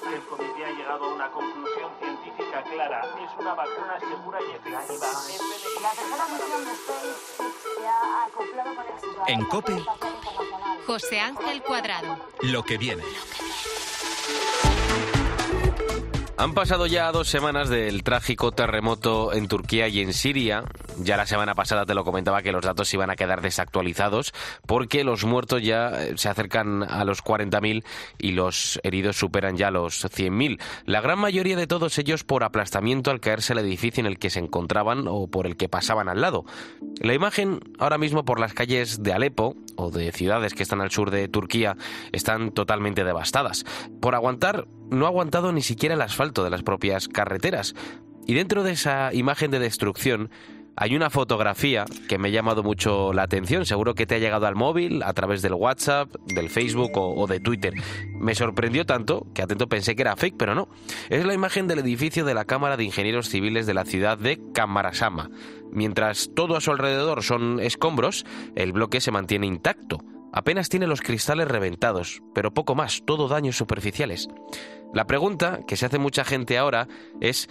que haya cero emisiones de CO2 en 2050 El comité ha llegado a una conclusión científica clara. Es una vacuna segura y efectiva. La tercera misión de SpaceX se ha acoplado con éxito a En la COPE. José Ángel Cuadrado. Lo que viene. Han pasado ya dos semanas del trágico terremoto en Turquía y en Siria. Ya la semana pasada te lo comentaba que los datos iban a quedar desactualizados porque los muertos ya eh, se acercan a los 40.000 y los heridos superan ya los 100.000. La gran mayoría de todos ellos por aplastamiento al caerse el edificio en el que se encontraban o por el que pasaban al lado. La imagen ahora mismo por las calles de Alepo o de ciudades que están al sur de Turquía están totalmente devastadas. Por aguantar, no ha aguantado ni siquiera el asfalto de las propias carreteras. Y dentro de esa imagen de destrucción hay una fotografía que me ha llamado mucho la atención. Seguro que te ha llegado al móvil a través del WhatsApp, del Facebook o, de Twitter. Me sorprendió tanto que atento pensé que era fake, pero no. Es la imagen del edificio de la Cámara de Ingenieros Civiles de la ciudad de Camarasama. Mientras todo a su alrededor son escombros, el bloque se mantiene intacto. Apenas tiene los cristales reventados, pero poco más, todo daños superficiales. La pregunta que se hace mucha gente ahora es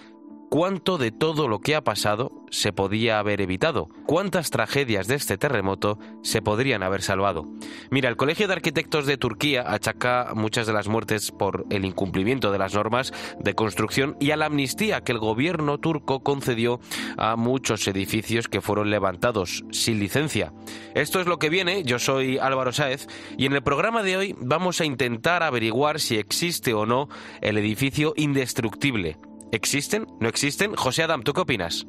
¿cuánto de todo lo que ha pasado se podía haber evitado? ¿Cuántas tragedias de este terremoto se podrían haber salvado? Mira, el Colegio de Arquitectos de Turquía achaca muchas de las muertes por el incumplimiento de las normas de construcción y a la amnistía que el gobierno turco concedió a muchos edificios que fueron levantados sin licencia. Esto es lo que viene, yo soy Álvaro Sáez y en el programa de hoy vamos a intentar averiguar si existe o no el edificio indestructible. ¿Existen? ¿No existen? José Adam, ¿tú qué opinas?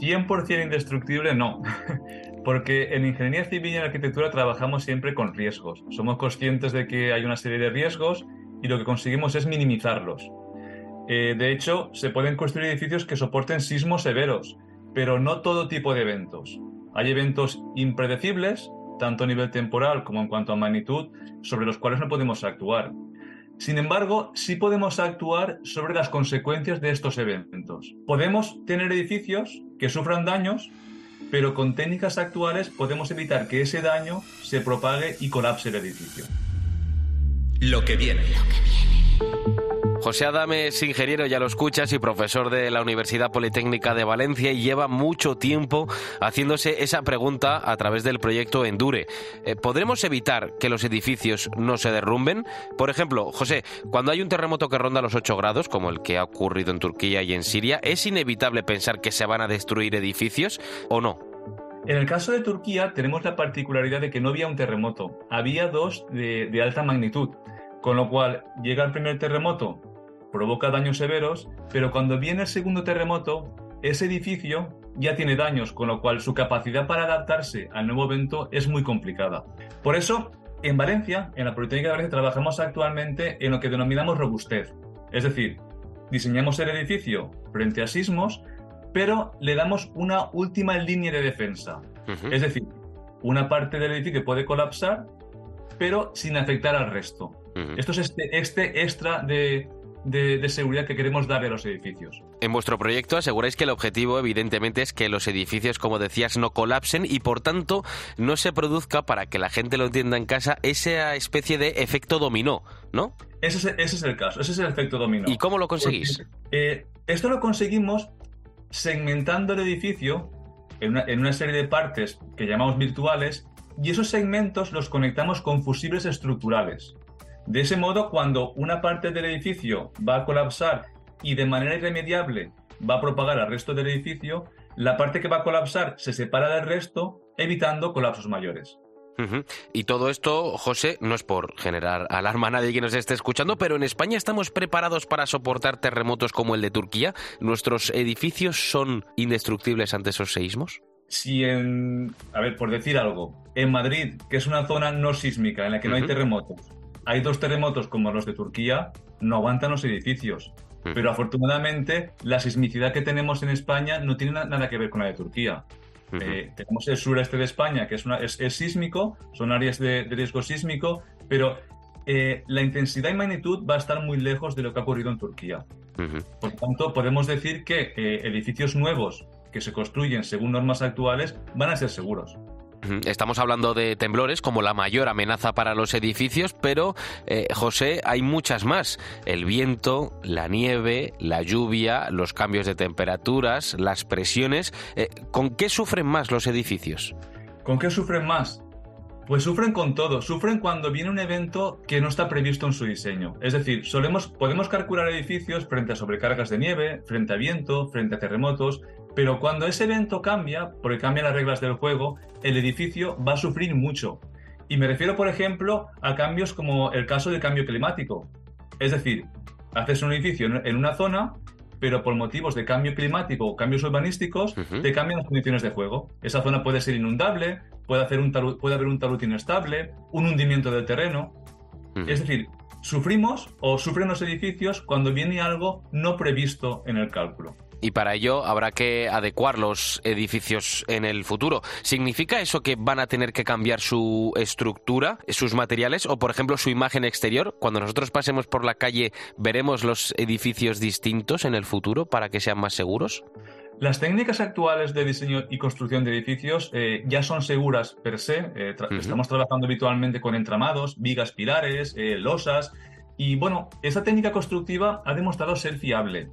100% indestructible no, porque en ingeniería civil y en arquitectura trabajamos siempre con riesgos. Somos conscientes de que hay una serie de riesgos y lo que conseguimos es minimizarlos. Eh, de hecho, se pueden construir edificios que soporten sismos severos, pero no todo tipo de eventos. Hay eventos impredecibles, tanto a nivel temporal como en cuanto a magnitud, sobre los cuales no podemos actuar. Sin embargo, sí podemos actuar sobre las consecuencias de estos eventos. Podemos tener edificios que sufran daños, pero con técnicas actuales podemos evitar que ese daño se propague y colapse el edificio. Lo que viene. José Adam es ingeniero, ya lo escuchas, y profesor de la Universidad Politécnica de Valencia y lleva mucho tiempo haciéndose esa pregunta a través del proyecto Endure. Eh, ¿Podremos evitar que los edificios no se derrumben? Por ejemplo, José, cuando hay un terremoto que ronda los 8 grados, como el que ha ocurrido en Turquía y en Siria, ¿es inevitable pensar que se van a destruir edificios o no? En el caso de Turquía tenemos la particularidad de que no había un terremoto, había dos de, de alta magnitud, con lo cual llega el primer terremoto, provoca daños severos, pero cuando viene el segundo terremoto, ese edificio ya tiene daños, con lo cual su capacidad para adaptarse al nuevo evento es muy complicada. Por eso, en Valencia, en la Politécnica de Valencia, trabajamos actualmente en lo que denominamos robustez. Es decir, diseñamos el edificio frente a sismos, pero le damos una última línea de defensa. Es decir, una parte del edificio puede colapsar, pero sin afectar al resto. Esto es este, este extra de, de- de seguridad que queremos darle a los edificios. En vuestro proyecto aseguráis que el objetivo, evidentemente, es que los edificios, como decías, no colapsen y, por tanto, no se produzca, para que la gente lo entienda en casa, esa especie de efecto dominó, ¿no? Ese es, ese es el caso, ese es el efecto dominó. ¿Y cómo lo conseguís? Eh, esto lo conseguimos segmentando el edificio en una, en una serie de partes que llamamos virtuales y esos segmentos los conectamos con fusibles estructurales. De ese modo, cuando una parte del edificio va a colapsar y de manera irremediable va a propagar al resto del edificio, la parte que va a colapsar se separa del resto, evitando colapsos mayores. Y todo esto, José, no es por generar alarma a nadie que nos esté escuchando, pero en España estamos preparados para soportar terremotos como el de Turquía. ¿Nuestros edificios son indestructibles ante esos seísmos? Si en, a ver, por decir algo, en Madrid, que es una zona no sísmica en la que no hay terremotos, hay dos terremotos como los de Turquía, no aguantan los edificios. Pero afortunadamente la sismicidad que tenemos en España no tiene na- nada que ver con la de Turquía. Eh, tenemos el sureste de España, que es, una- es, es sísmico, son áreas de, de riesgo sísmico, pero eh, la intensidad y magnitud va a estar muy lejos de lo que ha ocurrido en Turquía. Por tanto, podemos decir que eh, edificios nuevos que se construyen según normas actuales van a ser seguros. Estamos hablando de temblores como la mayor amenaza para los edificios, pero eh, José, hay muchas más. El viento, la nieve, la lluvia, los cambios de temperaturas, las presiones. Eh, ¿Con qué sufren más los edificios? ¿Con qué sufren más? Pues sufren con todo. Sufren cuando viene un evento que no está previsto en su diseño. Es decir, solemos, podemos calcular edificios frente a sobrecargas de nieve, frente a viento, frente a terremotos, pero cuando ese evento cambia, porque cambian las reglas del juego, el edificio va a sufrir mucho. Y me refiero, por ejemplo, a cambios como el caso del cambio climático. Es decir, haces un edificio en una zona, pero por motivos de cambio climático o cambios urbanísticos, te cambian las condiciones de juego. Esa zona puede ser inundable, puede, hacer un talu- puede haber un talud inestable, un hundimiento del terreno. Es decir, sufrimos o sufren los edificios cuando viene algo no previsto en el cálculo. Y para ello habrá que adecuar los edificios en el futuro. ¿Significa eso que van a tener que cambiar su estructura, sus materiales o, por ejemplo, su imagen exterior? Cuando nosotros pasemos por la calle, ¿veremos los edificios distintos en el futuro para que sean más seguros? Las técnicas actuales de diseño y construcción de edificios eh, ya son seguras per se. Eh, tra-. Estamos trabajando habitualmente con entramados, vigas pilares, eh, losas. Y bueno, esa técnica constructiva ha demostrado ser fiable.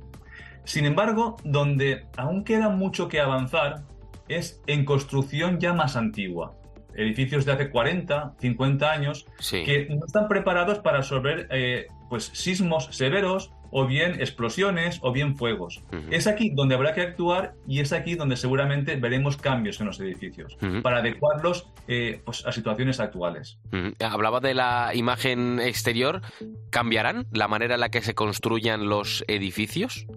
Sin embargo, donde aún queda mucho que avanzar es en construcción ya más antigua. Edificios de hace 40, 50 años Sí. que no están preparados para absorber eh, pues, sismos severos o bien explosiones o bien fuegos. Es aquí donde habrá que actuar y es aquí donde seguramente veremos cambios en los edificios para adecuarlos eh, pues, a situaciones actuales. Ujú. Hablaba de la imagen exterior. ¿Cambiarán la manera en la que se construyan los edificios?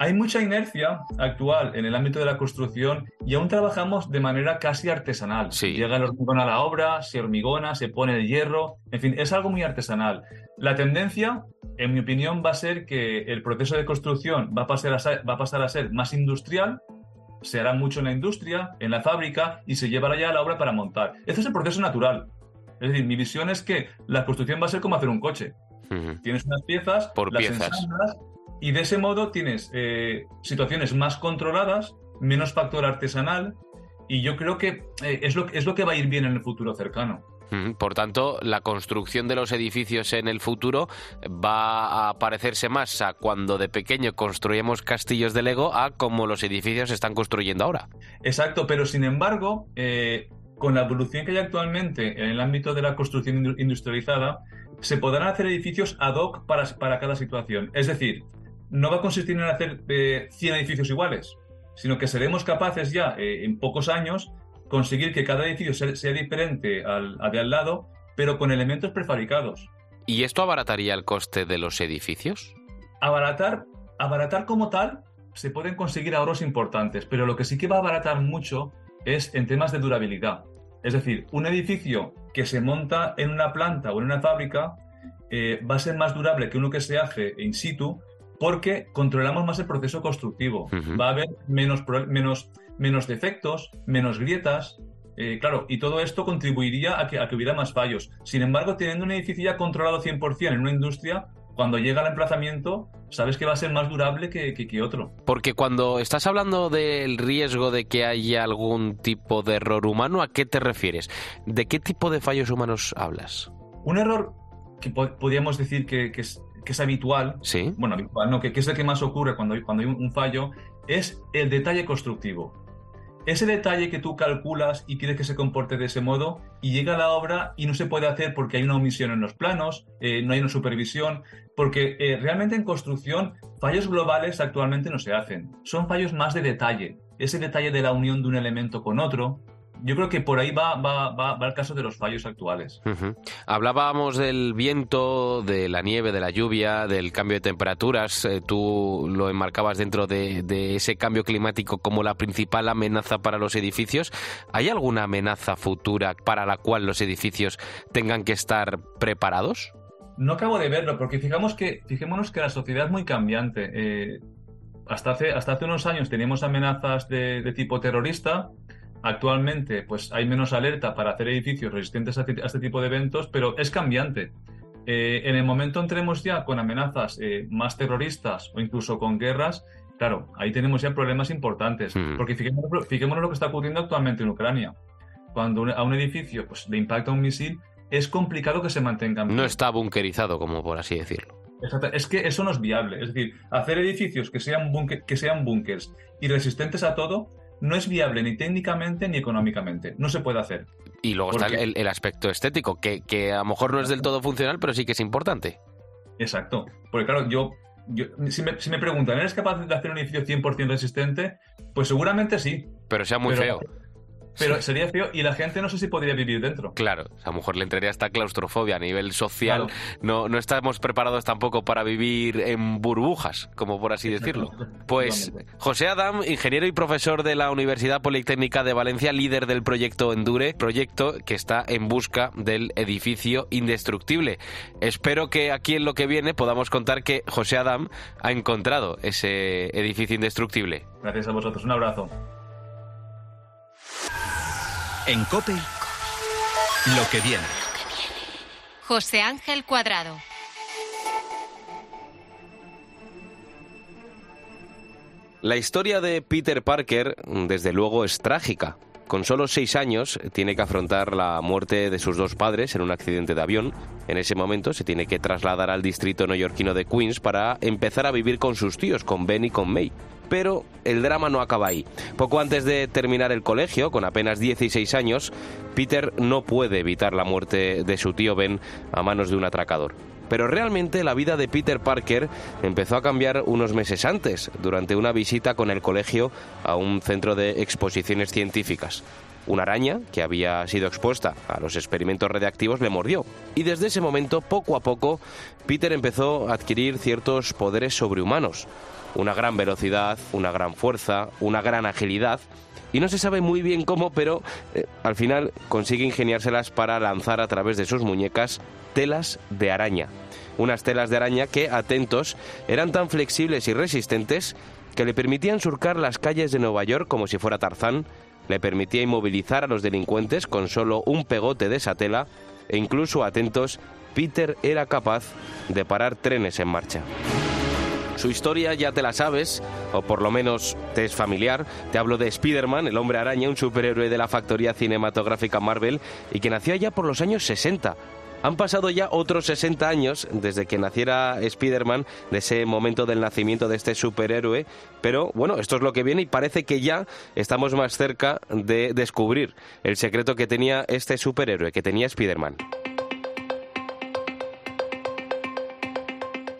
Hay mucha inercia actual en el ámbito de la construcción y aún trabajamos de manera casi artesanal. Sí. Llega el hormigón a la obra, se hormigona, se pone el hierro, en fin, es algo muy artesanal. La tendencia, en mi opinión, va a ser que el proceso de construcción va a pasar a ser, va a pasar a ser más industrial, se hará mucho en la industria, en la fábrica y se llevará ya a la obra para montar. Ese es el proceso natural. Es decir, mi visión es que la construcción va a ser como hacer un coche. Ujú. Tienes unas piezas, Por las piezas. ensamblas y de ese modo tienes eh, situaciones más controladas, menos factor artesanal y yo creo que eh, es, lo, es lo que va a ir bien en el futuro cercano. Por tanto, la construcción de los edificios en el futuro va a parecerse más a cuando de pequeño construíamos castillos de Lego a como los edificios se están construyendo ahora. Exacto, pero sin embargo, eh, con la evolución que hay actualmente en el ámbito de la construcción indu- industrializada, se podrán hacer edificios ad hoc para, para cada situación. Es decir, no va a consistir en hacer eh, 100 edificios iguales, sino que seremos capaces ya eh, en pocos años conseguir que cada edificio sea, sea diferente al, al de al lado, pero con elementos prefabricados. ¿Y esto abarataría el coste de los edificios? Abaratar, abaratar como tal, se pueden conseguir ahorros importantes, pero lo que sí que va a abaratar mucho es en temas de durabilidad. Es decir, un edificio que se monta en una planta o en una fábrica eh, va a ser más durable que uno que se hace in situ porque controlamos más el proceso constructivo. Va a haber menos, menos, menos defectos, menos grietas. eh, claro, y todo esto contribuiría a que, a que hubiera más fallos. Sin embargo, teniendo un edificio ya controlado 100% en una industria, cuando llega al emplazamiento, sabes que va a ser más durable que, que- que otro. Porque cuando estás hablando del riesgo de que haya algún tipo de error humano, ¿a qué te refieres? ¿De qué tipo de fallos humanos hablas? Un error que po- podríamos decir que, que es, que es habitual, Sí. bueno, habitual no, que, que es el que más ocurre cuando hay, cuando hay un, un fallo, es el detalle constructivo. ese detalle que tú calculas y quieres que se comporte de ese modo y llega la obra y no se puede hacer porque hay una omisión en los planos, eh, no hay una supervisión, porque eh, realmente en construcción fallos globales actualmente no se hacen, son fallos más de detalle, ese detalle de la unión de un elemento con otro, yo creo que por ahí va, va, va, va el caso de los fallos actuales. Hablábamos del viento, de la nieve, de la lluvia, del cambio de temperaturas. Eh, tú lo enmarcabas dentro de, de ese cambio climático como la principal amenaza para los edificios. ¿Hay alguna amenaza futura para la cual los edificios tengan que estar preparados? No acabo de verlo, porque fijamos que, fijémonos que la sociedad es muy cambiante. Eh, hasta, hace, hasta hace unos años teníamos amenazas de, de tipo terrorista. Actualmente, pues hay menos alerta para hacer edificios resistentes a, a este tipo de eventos, pero es cambiante. Eh, en el momento entremos ya con amenazas eh, más terroristas o incluso con guerras, claro, ahí tenemos ya problemas importantes. Mm. Porque fijémonos, fijémonos lo que está ocurriendo actualmente en Ucrania. Cuando un- a un edificio pues, le impacta un misil, es complicado que se mantenga en No está bunkerizado, como por así decirlo. Exacto. Es que eso no es viable. Es decir, hacer edificios que sean, búnker- que sean y resistentes a todo no es viable ni técnicamente ni económicamente. No se puede hacer. Y luego ¿Por está el, el aspecto estético, que, que a lo mejor no es del todo funcional, pero sí que es importante. Exacto. Porque claro, yo, yo si, me, si me preguntan, ¿eres capaz de hacer un edificio 100% resistente? Pues seguramente sí. Pero sea muy Pero- feo. Pero sería feo y la gente no sé si podría vivir dentro. Claro, a lo mejor le entraría esta claustrofobia a nivel social. Claro. No, no estamos preparados tampoco para vivir en burbujas, como por así decirlo. Pues. José Adam, ingeniero y profesor de la Universidad Politécnica de Valencia, líder del proyecto Endure, proyecto que está en busca del edificio indestructible. Espero que aquí en lo que viene podamos contar que José Adam ha encontrado ese edificio indestructible. Gracias a vosotros. Un abrazo. En Cope, lo que viene. José Ángel Cuadrado. La historia de Peter Parker, desde luego, es trágica. Con solo seis años, tiene que afrontar la muerte de sus dos padres en un accidente de avión. En ese momento se tiene que trasladar al distrito neoyorquino de Queens para empezar a vivir con sus tíos, con Ben y con May. Pero el drama no acaba ahí. Poco antes de terminar el colegio, con apenas 16 años, Peter no puede evitar la muerte de su tío Ben a manos de un atracador. Pero realmente la vida de Peter Parker empezó a cambiar unos meses antes, durante una visita con el colegio a un centro de exposiciones científicas. Una araña, que había sido expuesta a los experimentos radiactivos, le mordió. Y desde ese momento, poco a poco, Peter empezó a adquirir ciertos poderes sobrehumanos. Una gran velocidad, una gran fuerza, una gran agilidad. Y no se sabe muy bien cómo, pero eh, al final consigue ingeniárselas para lanzar a través de sus muñecas telas de araña. Unas telas de araña que, atentos, eran tan flexibles y resistentes que le permitían surcar las calles de Nueva York como si fuera Tarzán, le permitía inmovilizar a los delincuentes con solo un pegote de esa tela e incluso, atentos, Peter era capaz de parar trenes en marcha. Su historia ya te la sabes, o por lo menos te es familiar. Te hablo de Spider-Man, el hombre araña, un superhéroe de la factoría cinematográfica Marvel y que nació allá por los años 60. Han pasado ya otros 60 años desde que naciera Spider-Man, de ese momento del nacimiento de este superhéroe, pero bueno, esto es lo que viene y parece que ya estamos más cerca de descubrir el secreto que tenía este superhéroe, que tenía Spider-Man.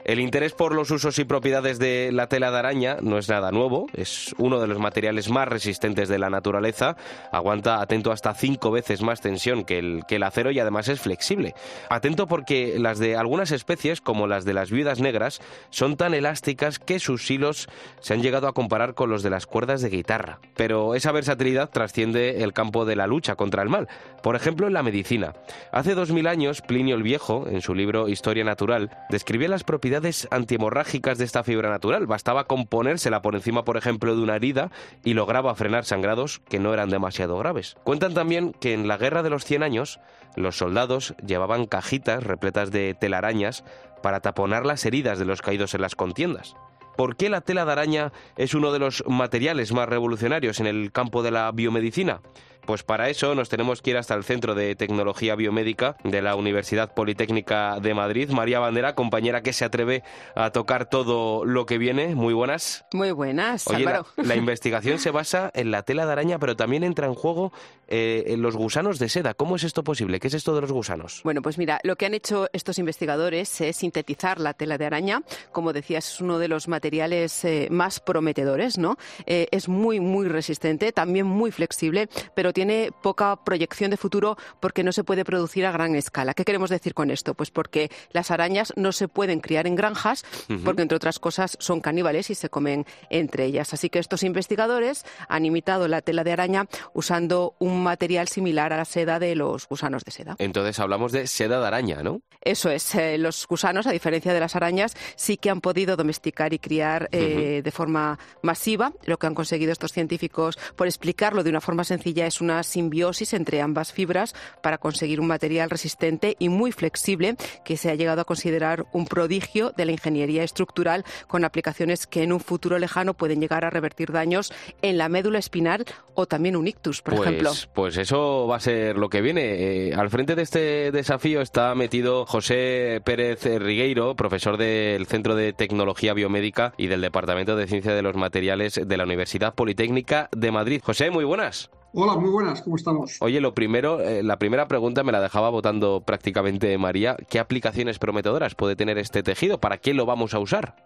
El interés por los usos y propiedades de la tela de araña no es nada nuevo, es uno de los materiales más resistentes de la naturaleza, aguanta atento hasta cinco veces más tensión que el, que el acero y además es flexible. Atento porque las de algunas especies, como las de las viudas negras, son tan elásticas que sus hilos se han llegado a comparar con los de las cuerdas de guitarra. Pero esa versatilidad trasciende el campo de la lucha contra el mal, por ejemplo en la medicina. Hace dos mil años, Plinio el Viejo, en su libro Historia Natural, describía las propiedades antihemorrágicas de esta fibra natural. Bastaba con ponérsela por encima, por ejemplo, de una herida y lograba frenar sangrados que no eran demasiado graves. Cuentan también que en la Guerra de los Cien Años, los soldados llevaban cajitas repletas de telarañas para taponar las heridas de los caídos en las contiendas. ¿Por qué la tela de araña es uno de los materiales más revolucionarios en el campo de la biomedicina? Pues para eso nos tenemos que ir hasta el Centro de Tecnología Biomédica de la Universidad Politécnica de Madrid. María Bandera, compañera que se atreve a tocar todo lo que viene. Muy buenas. Muy buenas, Oye, la, investigación se basa en la tela de araña, pero también entra en juego eh, los gusanos de seda. ¿Cómo es esto posible? ¿Qué es esto de los gusanos? Bueno, pues mira, lo que han hecho estos investigadores es sintetizar la tela de araña. Como decías, es uno de los materiales eh, más prometedores, ¿no? Eh, es muy, muy resistente, también muy flexible, pero tiene poca proyección de futuro porque no se puede producir a gran escala. ¿Qué queremos decir con esto? Pues porque las arañas no se pueden criar en granjas, Ujú. porque entre otras cosas son caníbales y se comen entre ellas. Así que estos investigadores han imitado la tela de araña usando un material similar a la seda de los gusanos de seda. Entonces hablamos de seda de araña, ¿no? Eso es, eh, los gusanos, a diferencia de las arañas, sí que han podido domesticar y criar eh, de forma masiva. Lo que han conseguido estos científicos, por explicarlo de una forma sencilla, es una simbiosis entre ambas fibras para conseguir un material resistente y muy flexible que se ha llegado a considerar un prodigio de la ingeniería estructural con aplicaciones que en un futuro lejano pueden llegar a revertir daños en la médula espinal o también un ictus, por pues, ejemplo. Pues eso va a ser lo que viene. Eh, al frente de este desafío está metido José Pérez Rigueiro, profesor del Centro de Tecnología Biomédica y del Departamento de Ciencia de los Materiales de la Universidad Politécnica de Madrid. José, muy buenas. Hola, muy buenas, ¿cómo estamos? Oye, lo primero, eh, la primera pregunta me la dejaba votando prácticamente María. ¿Qué aplicaciones prometedoras puede tener este tejido? ¿Para qué lo vamos a usar?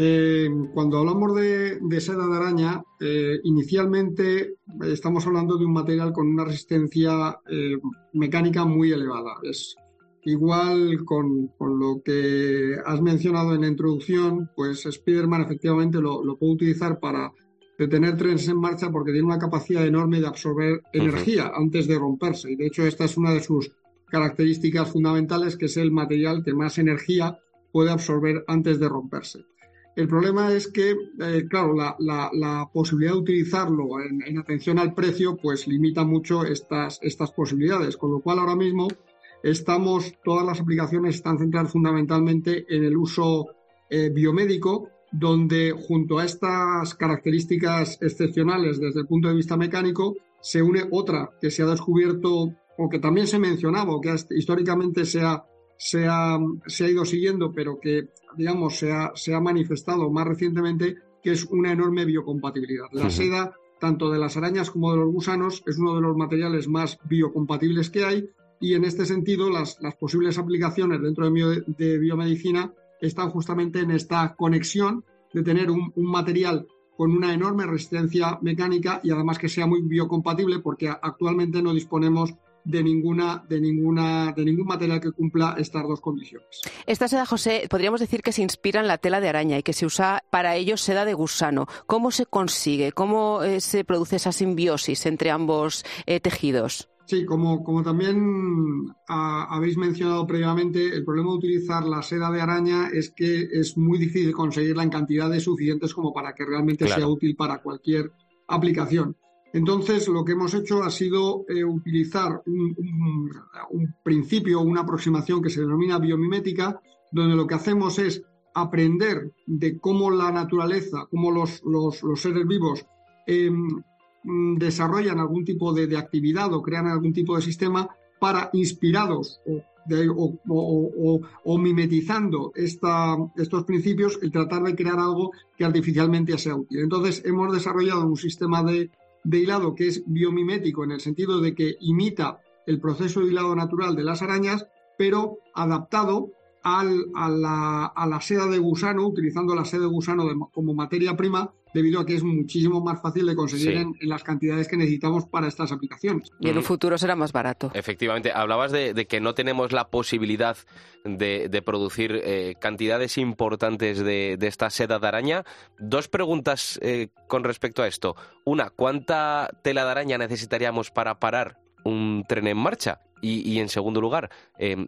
Eh, cuando hablamos de, de seda de araña, eh, inicialmente estamos hablando de un material con una resistencia eh, mecánica muy elevada. Es igual con, con lo que has mencionado en la introducción, pues Spiderman efectivamente lo, lo puede utilizar para detener trenes en marcha porque tiene una capacidad enorme de absorber energía antes de romperse. Y de hecho esta es una de sus características fundamentales, que es el material que más energía puede absorber antes de romperse. El problema es que, eh, claro, la, posibilidad de utilizarlo en, en atención al precio, pues limita mucho estas, estas posibilidades. Con lo cual, ahora mismo estamos, todas las aplicaciones están centradas fundamentalmente en el uso eh, biomédico, donde junto a estas características excepcionales desde el punto de vista mecánico, se une otra que se ha descubierto o que también se mencionaba o que históricamente se ha, se ha, se ha ido siguiendo, pero que, digamos, se ha, se ha manifestado más recientemente, que es una enorme biocompatibilidad. La seda, tanto de las arañas como de los gusanos, es uno de los materiales más biocompatibles que hay y en este sentido las, las posibles aplicaciones dentro de, bio- de biomedicina están justamente en esta conexión de tener un, un material con una enorme resistencia mecánica y además que sea muy biocompatible porque actualmente no disponemos de ninguna de ninguna de ningún material que cumpla estas dos condiciones. Esta seda, José, podríamos decir que se inspira en la tela de araña y que se usa para ello seda de gusano. ¿Cómo se consigue? ¿Cómo eh, se produce esa simbiosis entre ambos eh, tejidos? Sí, como, como también habéis mencionado previamente, el problema de utilizar la seda de araña es que es muy difícil conseguirla en cantidades suficientes como para que realmente Claro. sea útil para cualquier aplicación. Entonces, lo que hemos hecho ha sido eh, utilizar un, principio, una aproximación que se denomina biomimética, donde lo que hacemos es aprender de cómo la naturaleza, cómo los, los- seres vivos em, desarrollan algún tipo de, de actividad o crean algún tipo de sistema para, inspirados o- o- o mimetizando esta- estos principios, el tratar de crear algo que artificialmente sea útil. Entonces, hemos desarrollado un sistema de, de hilado que es biomimético en el sentido de que imita el proceso de hilado natural de las arañas, pero adaptado al- a, la, a la seda de gusano, utilizando la seda de gusano como materia prima, debido a que es muchísimo más fácil de conseguir Sí. en, en las cantidades que necesitamos para estas aplicaciones. Y en un futuro será más barato. Efectivamente, hablabas de, de que no tenemos la posibilidad de, de producir eh, cantidades importantes de, de esta seda de araña. Dos preguntas eh, con respecto a esto. Una, ¿cuánta tela de araña necesitaríamos para parar un tren en marcha? Y, y en segundo lugar, eh,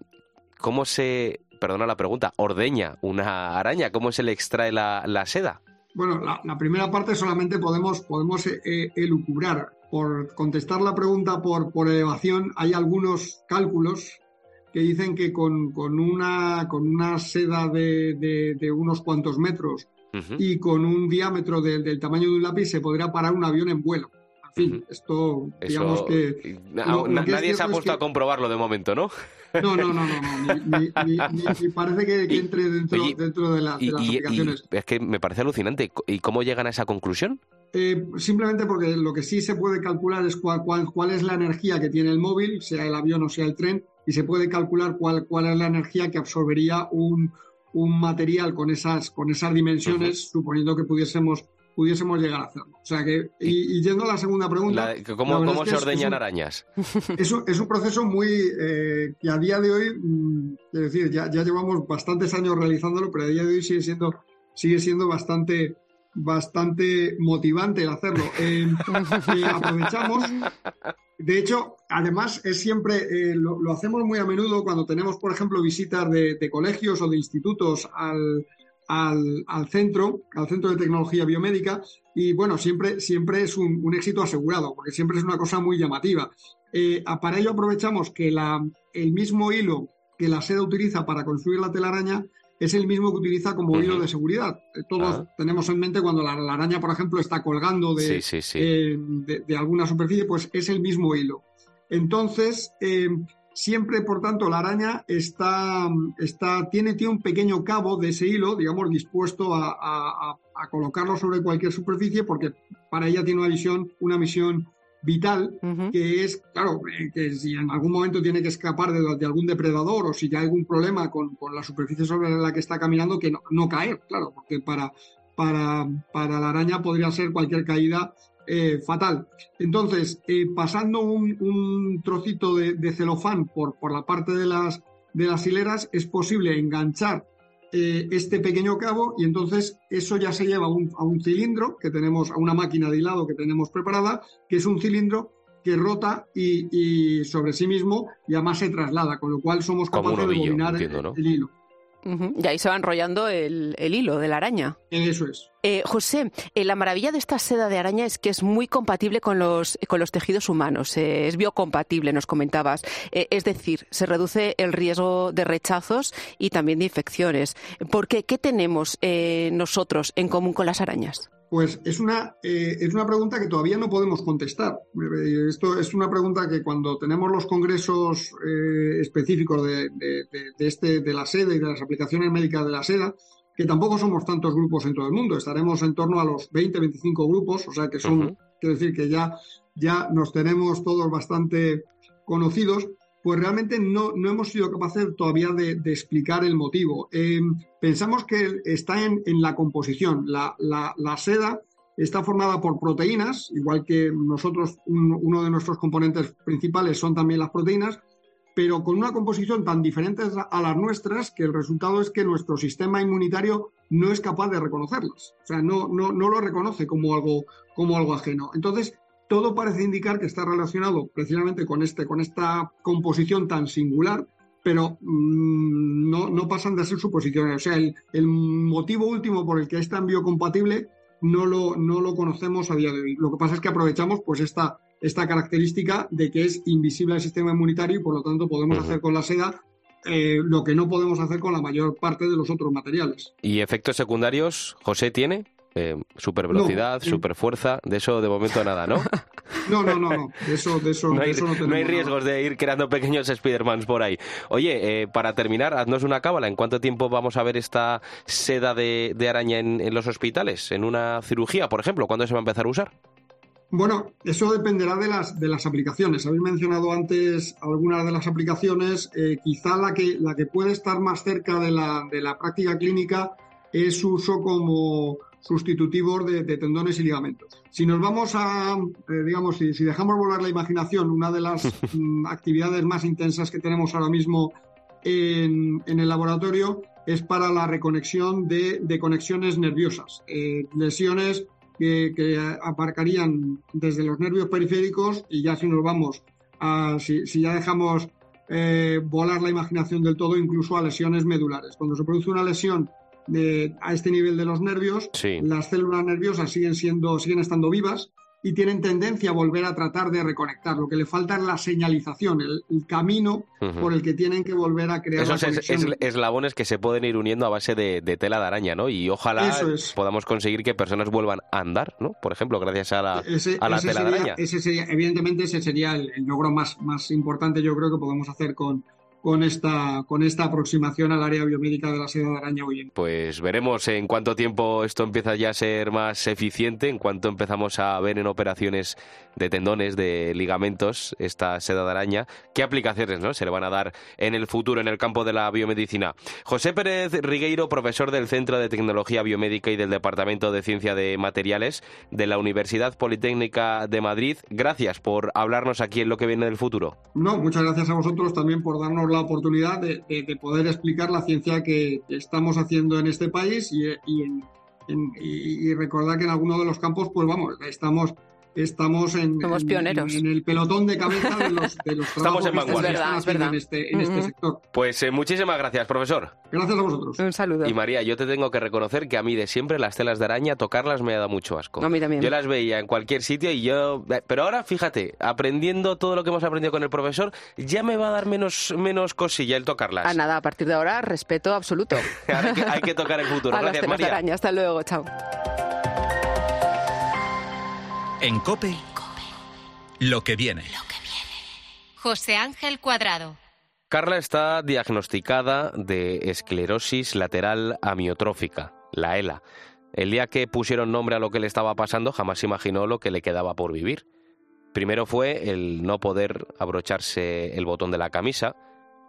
¿cómo se, perdona la pregunta, ordeña una araña? ¿Cómo se le extrae la, la seda? Bueno, la, la primera parte solamente podemos, podemos eh, eh, elucubrar. Por contestar la pregunta por, por elevación, hay algunos cálculos que dicen que con, con una, con una seda de, de- de unos cuantos metros y con un diámetro de- del tamaño de un lápiz se podría parar un avión en vuelo. En fin, esto, digamos Eso- que... na- lo- lo na- que es nadie se ha es puesto que- a comprobarlo de momento, ¿no? No, no, no, no, no, ni, parece que, entre dentro, de, las aplicaciones. es que me parece alucinante. ¿Y cómo llegan a esa conclusión? Eh, simplemente porque lo que sí se puede calcular es cuál, cuál, cuál es la energía que tiene el móvil, sea el avión o sea el tren, y se puede calcular cuál, cuál es la energía que absorbería un, un material con esas, con esas dimensiones, suponiendo que pudiésemos, pudiésemos llegar a hacerlo. O sea que, y, y yendo a la segunda pregunta. La- ¿Cómo, la cómo es que se es- es ordeñan un- arañas? es un, es un proceso muy eh, que a día de hoy, mm, es decir, ya, ya llevamos bastantes años realizándolo, pero a día de hoy sigue siendo, sigue siendo bastante, bastante motivante el hacerlo. Eh, eh, aprovechamos. De hecho, además es siempre, eh, lo, lo hacemos muy a menudo cuando tenemos, por ejemplo, visitas de, de colegios o de institutos al, al, al centro, al centro de tecnología biomédica, y bueno, siempre, siempre es un, un éxito asegurado, porque siempre es una cosa muy llamativa. Eh, para ello aprovechamos que la, el mismo hilo que la seda utiliza para construir la telaraña es el mismo que utiliza como hilo de seguridad. Eh, Todos Ah. tenemos en mente cuando la, la araña, por ejemplo, está colgando de, Sí, sí, sí. eh, de, de alguna superficie, pues es el mismo hilo. Entonces, eh, siempre, por tanto, la araña está, está, tiene, tiene un pequeño cabo de ese hilo, digamos, dispuesto a, a- a- a colocarlo sobre cualquier superficie, porque para ella tiene una visión, una misión vital, que es, claro, eh, que si en algún momento tiene que escapar de, de algún depredador o si hay algún problema con, con la superficie sobre la que está caminando, que no, no caer, claro, porque para, para, para la araña podría ser cualquier caída eh, fatal. Entonces, eh, pasando un, un trocito de, de celofán por, por la parte de las, de las hileras, es posible enganchar eh, este pequeño cabo y entonces eso ya se lleva a un, a un cilindro que tenemos, a una máquina de hilado que tenemos preparada, que es un cilindro que rota y, y sobre sí mismo y además se traslada, con lo cual somos Como capaces de dominar entiendo, el, ¿no? el hilo. Y ahí se va enrollando el, el hilo de la araña. Eso es. Eh, José, eh, la maravilla de esta seda de araña es que es muy compatible con los, con los tejidos humanos, eh, es biocompatible, nos comentabas. Eh, es decir, se reduce el riesgo de rechazos y también de infecciones. ¿Por qué? ¿Qué tenemos eh, nosotros en común con las arañas? Pues es una, eh, es una pregunta que todavía no podemos contestar. Eh, Esto es una pregunta que cuando tenemos los congresos eh, específicos de, de- de- este, de la seda y de las aplicaciones médicas de la seda, que tampoco somos tantos grupos en todo el mundo, estaremos en torno a los 20, 25 grupos, o sea que son, Ujú. quiero decir que ya, ya nos tenemos todos bastante conocidos, pues realmente no, no hemos sido capaces todavía de, explicar el motivo. Eh, pensamos que está en, en la composición. La, la- seda está formada por proteínas, igual que nosotros, un- uno de nuestros componentes principales son también las proteínas, pero con una composición tan diferente a las nuestras que el resultado es que nuestro sistema inmunitario no es capaz de reconocerlas. O sea, no, no, no lo reconoce como algo, como algo ajeno. Entonces, todo parece indicar que está relacionado precisamente con, este, con esta composición tan singular, pero mm, no, no pasan de ser suposiciones. O sea, el, el motivo último por el que es tan biocompatible no lo, no lo conocemos a día de hoy. Lo que pasa es que aprovechamos pues esta, esta característica de que es invisible al sistema inmunitario y por lo tanto podemos hacer con la seda eh, lo que no podemos hacer con la mayor parte de los otros materiales. ¿Y efectos secundarios, José, tiene? Eh, super velocidad, No, super fuerza, de eso de momento nada, ¿no? No, no, no, no. De eso, de eso, No hay, de eso no no tenemos hay nada. riesgos de ir creando pequeños Spidermans por ahí. Oye, eh, para terminar, haznos una cábala. ¿En cuánto tiempo vamos a ver esta seda de, de araña en, en los hospitales? ¿En una cirugía, por ejemplo? ¿Cuándo se va a empezar a usar? Bueno, eso dependerá de las, de las aplicaciones. Habéis mencionado antes algunas de las aplicaciones. Eh, quizá la que, la que puede estar más cerca de la, de la práctica clínica es su uso como sustitutivos de, de tendones y ligamentos. Si nos vamos a, eh, digamos, si, si dejamos volar la imaginación, una de las mm, actividades más intensas que tenemos ahora mismo en, en el laboratorio es para la reconexión de, de conexiones nerviosas, eh, lesiones que, que aparcarían desde los nervios periféricos y ya si nos vamos a, si, si ya dejamos eh, volar la imaginación del todo, incluso a lesiones medulares. Cuando se produce una lesión de- a este nivel de los nervios, Sí. las células nerviosas siguen siendo, siguen estando vivas, y tienen tendencia a volver a tratar de reconectar. Lo que le falta es la señalización, el, camino por el que tienen que volver a crear Esos eslabones que se pueden ir uniendo a base de, tela de araña, ¿no? Y ojalá podamos conseguir que personas vuelvan a andar, ¿no? Por ejemplo, gracias a la, a la tela de araña. Ese sería, evidentemente, ese sería el, el logro más, más importante, yo creo, que podemos hacer con, con esta, con esta aproximación al área biomédica de la seda de araña hoy Pues veremos en cuánto tiempo esto empieza ya a ser más eficiente, en cuánto empezamos a ver en operaciones de tendones, de ligamentos, esta seda de araña, qué aplicaciones ¿no? se le van a dar en el futuro en el campo de la biomedicina. José Pérez Rigueiro, profesor del Centro de Tecnología Biomédica y del Departamento de Ciencia de Materiales de la Universidad Politécnica de Madrid, gracias por hablarnos aquí en lo que viene del futuro. No, muchas gracias a vosotros también por darnos la oportunidad de, poder explicar la ciencia que estamos haciendo en este país y, y recordar que en algunos de los campos, pues vamos, estamos estamos en, en, el pelotón de cabeza de los, de los Estamos en vanguardia. En este, en este sector. Pues eh, muchísimas gracias, profesor. Gracias a vosotros. Un saludo. Y María, yo te tengo que reconocer que a mí de siempre las telas de araña, tocarlas me ha dado mucho asco. a mí también. Yo las veía en cualquier sitio y yo... Eh, pero ahora, fíjate, aprendiendo todo lo que hemos aprendido con el profesor, ya me va a dar menos, menos cosilla el tocarlas. A nada, a partir de ahora, respeto absoluto. hay, que, hay, que, tocar el futuro. A gracias, las María. De araña. Hasta luego, chao. En COPE, lo que viene. José Ángel Cuadrado. Carla está diagnosticada de esclerosis lateral amiotrófica, la ELA. El día que pusieron nombre a lo que le estaba pasando, jamás imaginó lo que le quedaba por vivir. Primero fue el no poder abrocharse el botón de la camisa,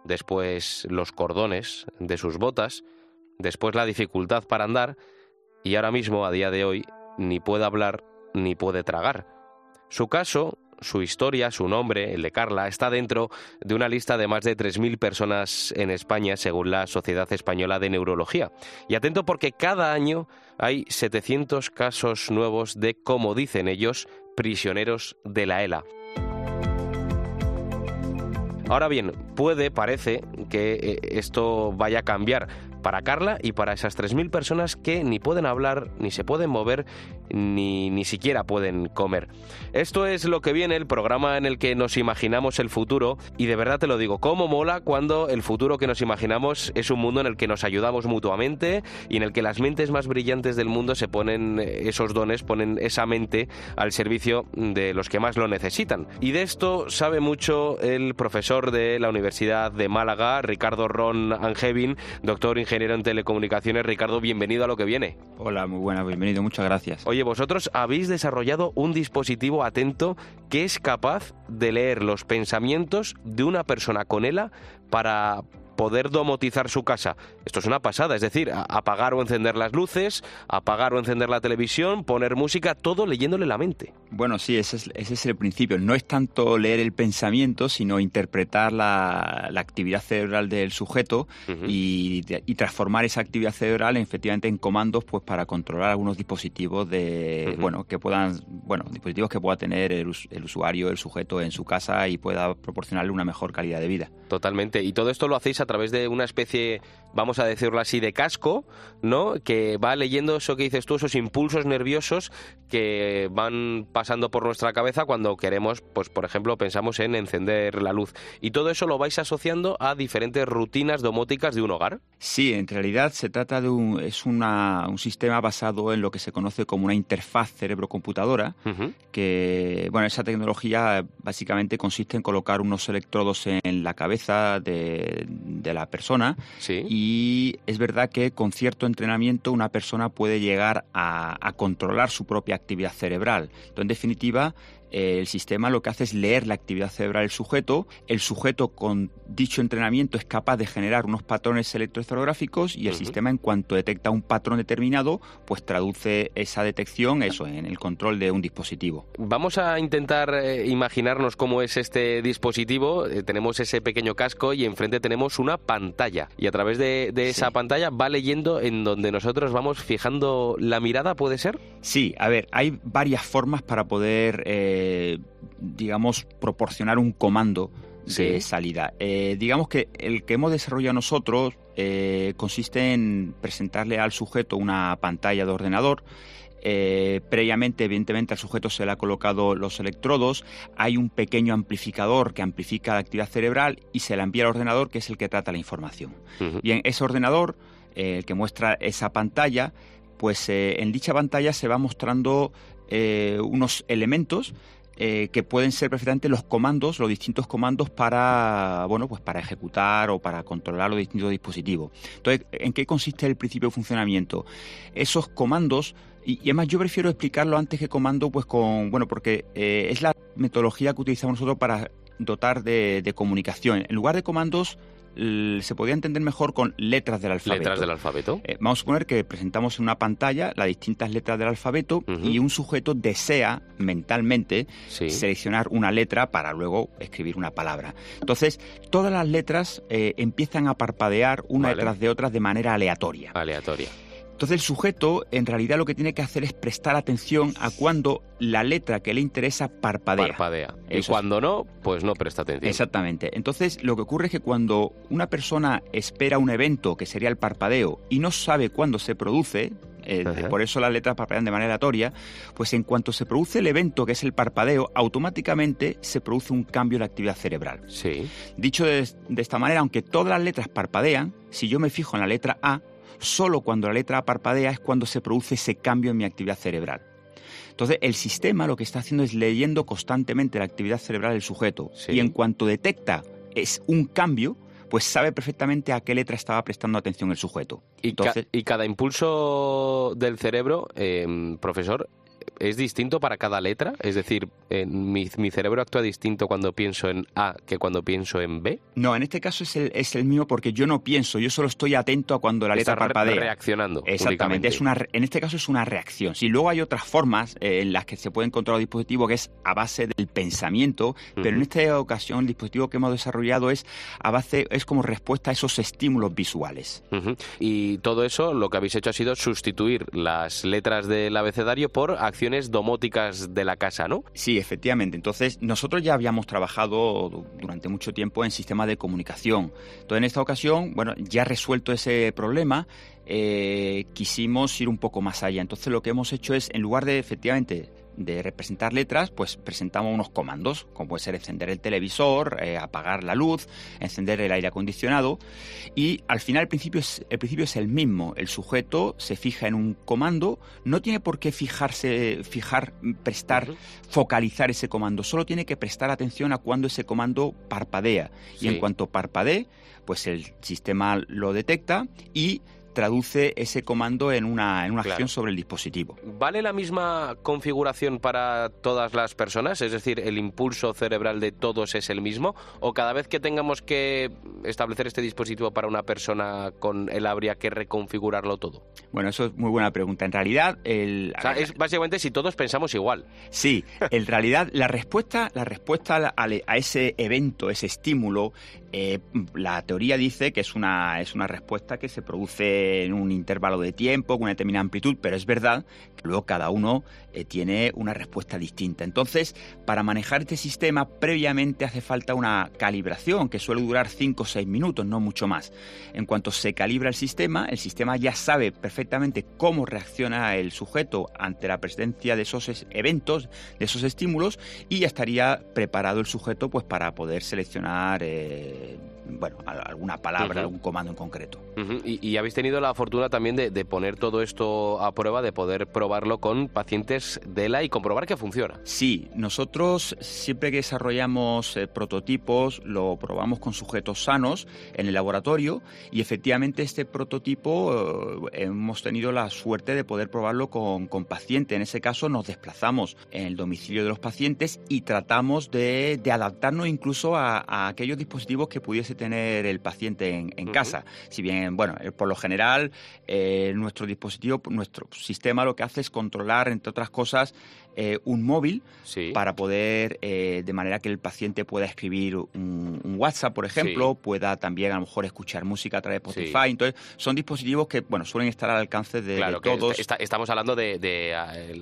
después los cordones de sus botas, después la dificultad para andar y ahora mismo, a día de hoy, ni puede hablar ni puede tragar. Su caso, su historia, su nombre, el de Carla, está dentro de una lista de más de 3.000 personas en España, según la Sociedad Española de Neurología. Y atento porque cada año hay 700 casos nuevos de, como dicen ellos, prisioneros de la ELA. Ahora bien, puede, parece, que eh, esto vaya a cambiar para Carla y para esas 3.000 personas que ni pueden hablar, ni se pueden mover, ni, ni siquiera pueden comer. Esto es lo que viene, el programa en el que nos imaginamos el futuro y de verdad te lo digo, cómo mola cuando el futuro que nos imaginamos es un mundo en el que nos ayudamos mutuamente y en el que las mentes más brillantes del mundo se ponen eh, esos dones, ponen esa mente al servicio de los que más lo necesitan. Y de esto sabe mucho el profesor de la Universidad de Málaga, Ricardo Ron Angevin, doctor ingeniero ingeniero en telecomunicaciones. Ricardo, bienvenido a lo que viene. Hola, muy buena, bienvenido, muchas gracias. Oye, vosotros habéis desarrollado un dispositivo atento que es capaz de leer los pensamientos de una persona con ELA para poder domotizar su casa. Esto es una pasada, es decir, apagar o encender las luces, apagar o encender la televisión, poner música, todo leyéndole la mente. Bueno, sí, ese es, el principio. No es tanto leer el pensamiento, sino interpretar la, actividad cerebral del sujeto y, transformar esa actividad cerebral efectivamente en comandos pues para controlar algunos dispositivos de bueno que puedan bueno dispositivos que pueda tener el, el usuario, el sujeto en su casa y pueda proporcionarle una mejor calidad de vida. Totalmente. Y todo esto lo hacéis a través de una especie, vamos a decirlo así, de casco, ¿no? Que va leyendo eso que dices tú, esos impulsos nerviosos que van pasando por nuestra cabeza cuando queremos, pues por ejemplo, pensamos en encender la luz. ¿Y todo eso lo vais asociando a diferentes rutinas domóticas de un hogar? Sí, en realidad se trata de un, es una, un sistema basado en lo que se conoce como una interfaz cerebro-computadora, que, bueno, esa tecnología básicamente consiste en colocar unos electrodos en la cabeza de, de la persona. Y es verdad que con cierto entrenamiento una persona puede llegar a, a controlar su propia actividad cerebral. Entonces, en definitiva, el sistema lo que hace es leer la actividad cerebral del sujeto. El sujeto con dicho entrenamiento es capaz de generar unos patrones electroencefalográficos y el sistema en cuanto detecta un patrón determinado, pues traduce esa detección eso en el control de un dispositivo. Vamos a intentar eh, imaginarnos cómo es este dispositivo. Eh, tenemos ese pequeño casco y enfrente tenemos una pantalla y a través de, esa pantalla va leyendo en donde nosotros vamos fijando la mirada, ¿puede ser? Sí, a ver, hay varias formas para poder eh, eh, digamos, proporcionar un comando de salida. Eh, digamos que el que hemos desarrollado nosotros eh, consiste en presentarle al sujeto una pantalla de ordenador Eh, previamente, evidentemente, al sujeto se le ha colocado los electrodos, hay un pequeño amplificador que amplifica la actividad cerebral y se le envía al ordenador que es el que trata la información. Bien, ese ordenador, el que muestra esa pantalla, pues en dicha pantalla se va mostrando unos elementos eh, que pueden ser perfectamente los comandos, los distintos comandos para, bueno, pues para ejecutar o para controlar los distintos dispositivos. Entonces, ¿en qué consiste el principio de funcionamiento? Esos comandos y, además yo prefiero explicarlo antes que comando, pues con, bueno, porque eh, es la metodología que utilizamos nosotros para dotar de comunicación. En lugar de comandos, se podía entender mejor con letras del alfabeto. Letras del alfabeto. Eh, vamos a suponer que presentamos en una pantalla las distintas letras del alfabeto y un sujeto desea mentalmente seleccionar una letra para luego escribir una palabra. Entonces, todas las letras eh, empiezan a parpadear una detrás de otras de manera aleatoria. Aleatoria. Entonces el sujeto en realidad lo que tiene que hacer es prestar atención a cuando la letra que le interesa parpadea. Parpadea. y cuando no, pues no presta atención. Exactamente. Entonces lo que ocurre es que cuando una persona espera un evento que sería el parpadeo y no sabe cuándo se produce, eh, por eso las letras parpadean de manera aleatoria, pues en cuanto se produce el evento que es el parpadeo, automáticamente se produce un cambio en la actividad cerebral. Sí. Dicho de esta manera, aunque todas las letras parpadean, si yo me fijo en la letra A, solo cuando la letra A parpadea es cuando se produce ese cambio en mi actividad cerebral. Entonces, el sistema lo que está haciendo es leyendo constantemente la actividad cerebral del sujeto y en cuanto detecta es un cambio, pues sabe perfectamente a qué letra estaba prestando atención el sujeto. Y, cada impulso del cerebro, eh, profesor, ¿Es distinto para cada letra? Es decir, mi, cerebro actúa distinto cuando pienso en A que cuando pienso en B? No, en este caso es el, es el mío porque yo no pienso, yo solo estoy atento a cuando la letra parpadea. reaccionando. Exactamente, es una, en este caso es una reacción. Si luego hay otras formas eh, en las que se puede encontrar el dispositivo que es a base del pensamiento, pero en esta ocasión el dispositivo que hemos desarrollado es a base, es como respuesta a esos estímulos visuales. Y todo eso lo que habéis hecho ha sido sustituir las letras del abecedario por acciones domóticas de la casa, ¿no? Sí, efectivamente. Entonces, nosotros ya habíamos trabajado durante mucho tiempo en sistemas de comunicación. Entonces, en esta ocasión, bueno, ya resuelto ese problema, eh, quisimos ir un poco más allá. Entonces, lo que hemos hecho es, en lugar de efectivamente de representar letras, pues presentamos unos comandos, como puede ser encender el televisor, eh, apagar la luz, encender el aire acondicionado. Y al final el principio, es, el principio es el mismo. El sujeto se fija en un comando, no tiene por qué fijarse, fijar, prestar, focalizar ese comando, solo tiene que prestar atención a cuando ese comando parpadea. Y en cuanto parpadee, pues el sistema lo detecta y traduce ese comando en una, en una acción sobre el dispositivo. ¿Vale la misma configuración para todas las personas? Es decir, ¿el impulso cerebral de todos es el mismo? ¿O cada vez que tengamos que establecer este dispositivo para una persona con él habría que reconfigurarlo todo? Bueno, eso es muy buena pregunta. En realidad, el... es básicamente si todos pensamos igual. Sí, en realidad la respuesta, la respuesta a, ese evento, ese estímulo, eh, la teoría dice que es una, es una respuesta que se produce en un intervalo de tiempo, con una determinada amplitud, pero es verdad que luego cada uno eh, tiene una respuesta distinta. Entonces, para manejar este sistema, previamente hace falta una calibración que suele durar 5 o 6 minutos, no mucho más. En cuanto se calibra el sistema, el sistema ya sabe perfectamente cómo reacciona el sujeto ante la presencia de esos eventos, de esos estímulos, y ya estaría preparado el sujeto pues, para poder seleccionar. Eh, eh, bueno, alguna palabra, algún comando en concreto. y, habéis tenido la fortuna también de, poner todo esto a prueba, de poder probarlo con pacientes de la y comprobar que funciona. Sí, nosotros siempre que desarrollamos eh, prototipos lo probamos con sujetos sanos en el laboratorio y efectivamente este prototipo eh, hemos tenido la suerte de poder probarlo con, con pacientes. En ese caso nos desplazamos en el domicilio de los pacientes y tratamos de, adaptarnos incluso a aquellos dispositivos que pudiese tener el paciente en, casa. Si bien, bueno, eh, por lo general, eh, nuestro dispositivo, nuestro sistema lo que hace es controlar, entre otras cosas, eh, un móvil para poder, eh, de manera que el paciente pueda escribir un, WhatsApp, por ejemplo, pueda también a lo mejor escuchar música a través de Spotify. Entonces, son dispositivos que, bueno, suelen estar al alcance de, todos. estamos hablando de,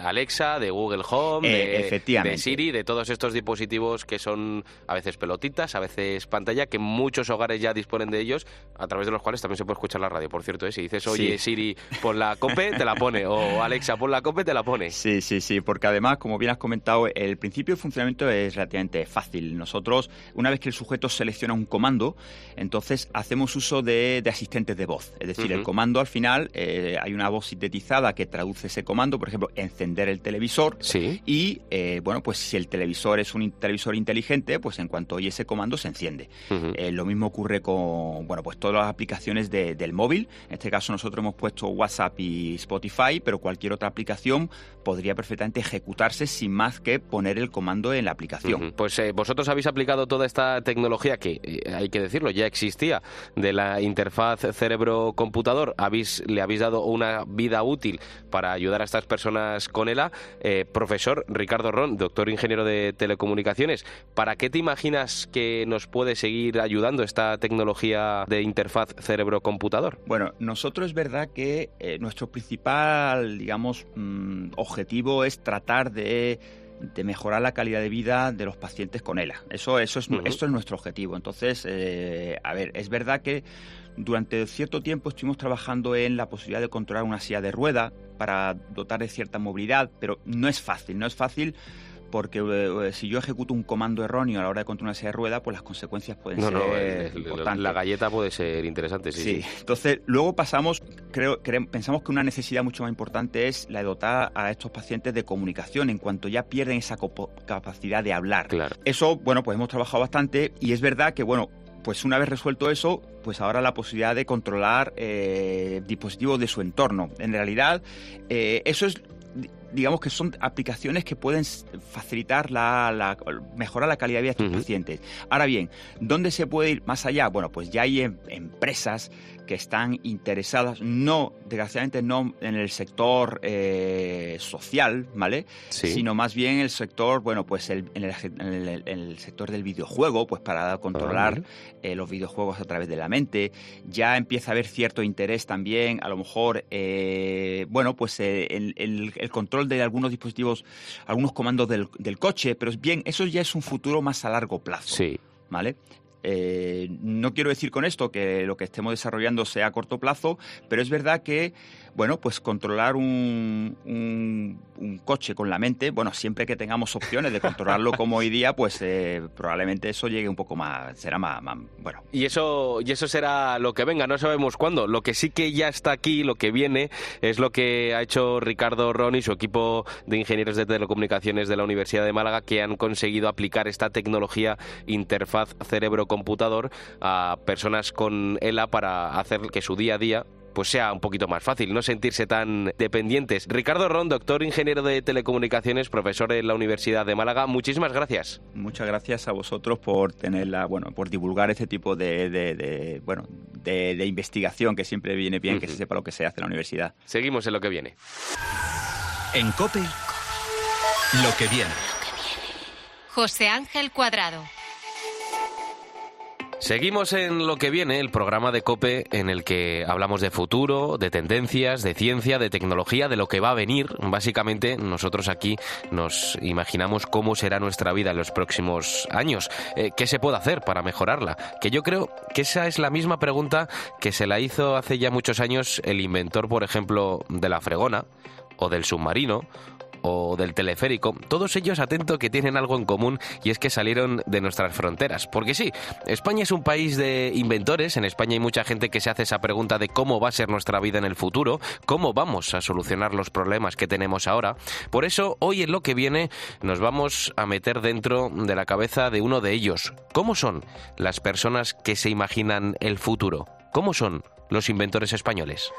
Alexa, de Google Home, eh, de, Siri, de todos estos dispositivos que son a veces pelotitas, a veces pantalla, que muchos muchos hogares ya disponen de ellos, a través de los cuales también se puede escuchar la radio. Por cierto, ¿eh? si dices, oye, Siri, pon la COPE, te la pone, o Alexa, pon la COPE, te la pone. Sí, sí, sí, porque además, como bien has comentado, el principio de funcionamiento es relativamente fácil. Nosotros, una vez que el sujeto selecciona un comando, entonces hacemos uso de, asistentes de voz. Es decir, el comando al final, eh, hay una voz sintetizada que traduce ese comando, por ejemplo, encender el televisor. Sí. Y, eh, bueno, pues si el televisor es un televisor inteligente, pues en cuanto oye ese comando se enciende. Eh, lo mismo ocurre con, bueno, pues todas las aplicaciones del móvil. En este caso nosotros hemos puesto WhatsApp y Spotify, pero cualquier otra aplicación podría perfectamente ejecutarse sin más que poner el comando en la aplicación. Pues eh, vosotros habéis aplicado toda esta tecnología que, eh, hay que decirlo, ya existía de la interfaz cerebro-computador. Habéis, le habéis dado una vida útil para ayudar a estas personas con ELA. Eh, profesor Ricardo Ron, doctor ingeniero de telecomunicaciones, ¿para qué te imaginas que nos puede seguir ayudando esta tecnología de interfaz cerebro-computador? Bueno, nosotros es verdad que nuestro principal, digamos, mm, objetivo es tratar de de mejorar la calidad de vida de los pacientes con ELA. Eso, eso es, es nuestro objetivo. Entonces, eh, a ver, es verdad que durante cierto tiempo estuvimos trabajando en la posibilidad de controlar una silla de rueda para dotar de cierta movilidad, pero no es fácil, no es fácil porque eh, eh, si yo ejecuto un comando erróneo a la hora de controlar de rueda, pues las consecuencias pueden ser importantes. La galleta puede ser interesante, sí, sí. Entonces, luego pasamos, creo, pensamos que una necesidad mucho más importante es la de dotar a estos pacientes de comunicación en cuanto ya pierden esa capacidad de hablar. Claro. Eso, bueno, pues hemos trabajado bastante y es verdad que, bueno, pues una vez resuelto eso, pues ahora la posibilidad de controlar eh, dispositivos de su entorno. En realidad, eso es digamos que son aplicaciones que pueden facilitar la, mejorar la calidad de vida de estos pacientes. Ahora bien, ¿dónde se puede ir más allá? Bueno, pues ya hay em, empresas que están interesadas, no, desgraciadamente no en el sector eh, social, ¿vale? Sino más bien en el sector, bueno, pues el, en, el, sector del videojuego, pues para controlar eh, los videojuegos a través de la mente. Ya empieza a haber cierto interés también, a lo mejor, eh, bueno, pues el, el, control de algunos dispositivos, algunos comandos del, del coche, pero bien, eso ya es un futuro más a largo plazo. Sí. ¿Vale? Eh, no quiero decir con esto que lo que estemos desarrollando sea a corto plazo, pero es verdad que bueno, pues controlar un, coche con la mente, bueno, siempre que tengamos opciones de controlarlo como hoy día, pues eh, probablemente eso llegue un poco más, será más, bueno. Y eso, y eso será lo que venga, no sabemos cuándo. Lo que sí que ya está aquí, lo que viene, es lo que ha hecho Ricardo Ron y su equipo de ingenieros de telecomunicaciones de la Universidad de Málaga, que han conseguido aplicar esta tecnología interfaz cerebro-computador a personas con ELA para hacer que su día a día pues sea un poquito más fácil, no sentirse tan dependientes. Ricardo Ron, doctor ingeniero de telecomunicaciones, profesor en la Universidad de Málaga, muchísimas gracias. Muchas gracias a vosotros por tenerla, bueno, por divulgar este tipo de, bueno, de, investigación que siempre viene bien que se sepa lo que se hace en la universidad. Seguimos en lo que viene. En COPE, lo que viene. José Ángel Cuadrado. Seguimos en lo que viene, el programa de COPE en el que hablamos de futuro, de tendencias, de ciencia, de tecnología, de lo que va a venir. Básicamente, nosotros aquí nos imaginamos cómo será nuestra vida en los próximos años, eh, qué se puede hacer para mejorarla. Que yo creo que esa es la misma pregunta que se la hizo hace ya muchos años el inventor, por ejemplo, de la fregona o del submarino o del teleférico, todos ellos atento que tienen algo en común y es que salieron de nuestras fronteras. Porque sí, España es un país de inventores, en España hay mucha gente que se hace esa pregunta de cómo va a ser nuestra vida en el futuro, cómo vamos a solucionar los problemas que tenemos ahora. Por eso, hoy en lo que viene nos vamos a meter dentro de la cabeza de uno de ellos. ¿Cómo son las personas que se imaginan el futuro? ¿Cómo son los inventores españoles?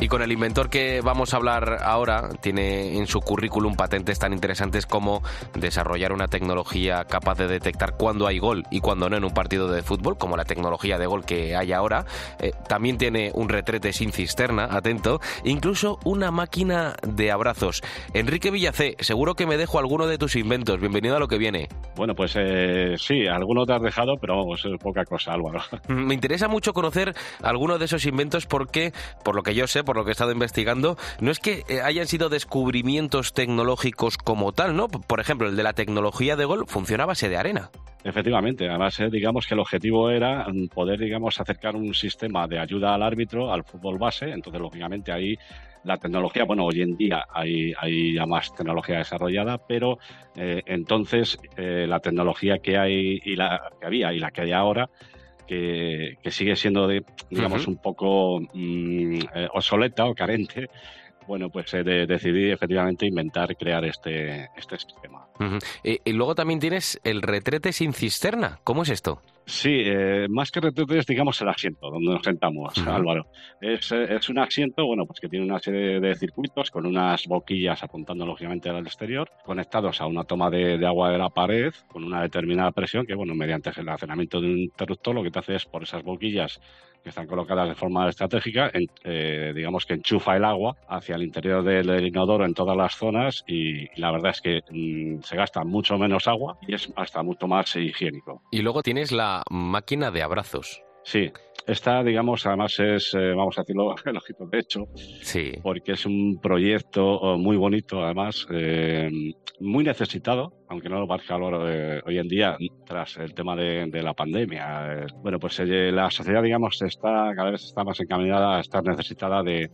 Y con el inventor que vamos a hablar ahora, tiene en su currículum patentes tan interesantes como desarrollar una tecnología capaz de detectar cuándo hay gol y cuándo no en un partido de fútbol, como la tecnología de gol que hay ahora. Eh, también tiene un retrete sin cisterna, atento, incluso una máquina de abrazos. Enrique Villacé, seguro que me dejo alguno de tus inventos. Bienvenido a lo que viene. Bueno, pues eh, sí, alguno te has dejado, pero vamos, es poca cosa, Álvaro. Me interesa mucho conocer alguno de esos inventos porque, por lo que yo sé, por lo que he estado investigando, no es que eh, hayan sido descubrimientos tecnológicos como tal, ¿no? Por ejemplo, el de la tecnología de gol funciona a base de arena. Efectivamente, además digamos que el objetivo era mm, poder digamos acercar un sistema de ayuda al árbitro al fútbol base, entonces lógicamente ahí la tecnología, bueno, hoy en día hay, hay ya más tecnología desarrollada, pero eh, entonces eh, la tecnología que hay y la que había y la que hay ahora que, sigue siendo de, digamos un poco mm, obsoleta o carente bueno, pues eh, decidí efectivamente inventar, crear este, este sistema. y, luego también tienes el retrete sin cisterna. ¿Cómo es esto? Sí, eh, más que retrete es, digamos, el asiento donde nos sentamos, Álvaro. Es, es, un asiento, bueno, pues que tiene una serie de circuitos con unas boquillas apuntando lógicamente al exterior, conectados a una toma de, de, agua de la pared con una determinada presión que, bueno, mediante el almacenamiento de un interruptor lo que te hace es por esas boquillas que están colocadas de forma estratégica, eh, digamos que enchufa el agua hacia el interior del, inodoro en todas las zonas y, la verdad es que mm, se gasta mucho menos agua y es hasta mucho más higiénico. Y luego tienes la máquina de abrazos. Sí, esta, digamos, además es, eh, vamos a decirlo, el ojito de hecho, sí. porque es un proyecto oh, muy bonito, además, eh, muy necesitado, aunque no lo parezca de hoy en día, tras el tema de, la pandemia. bueno, pues la sociedad, digamos, está cada vez está más encaminada a estar necesitada de,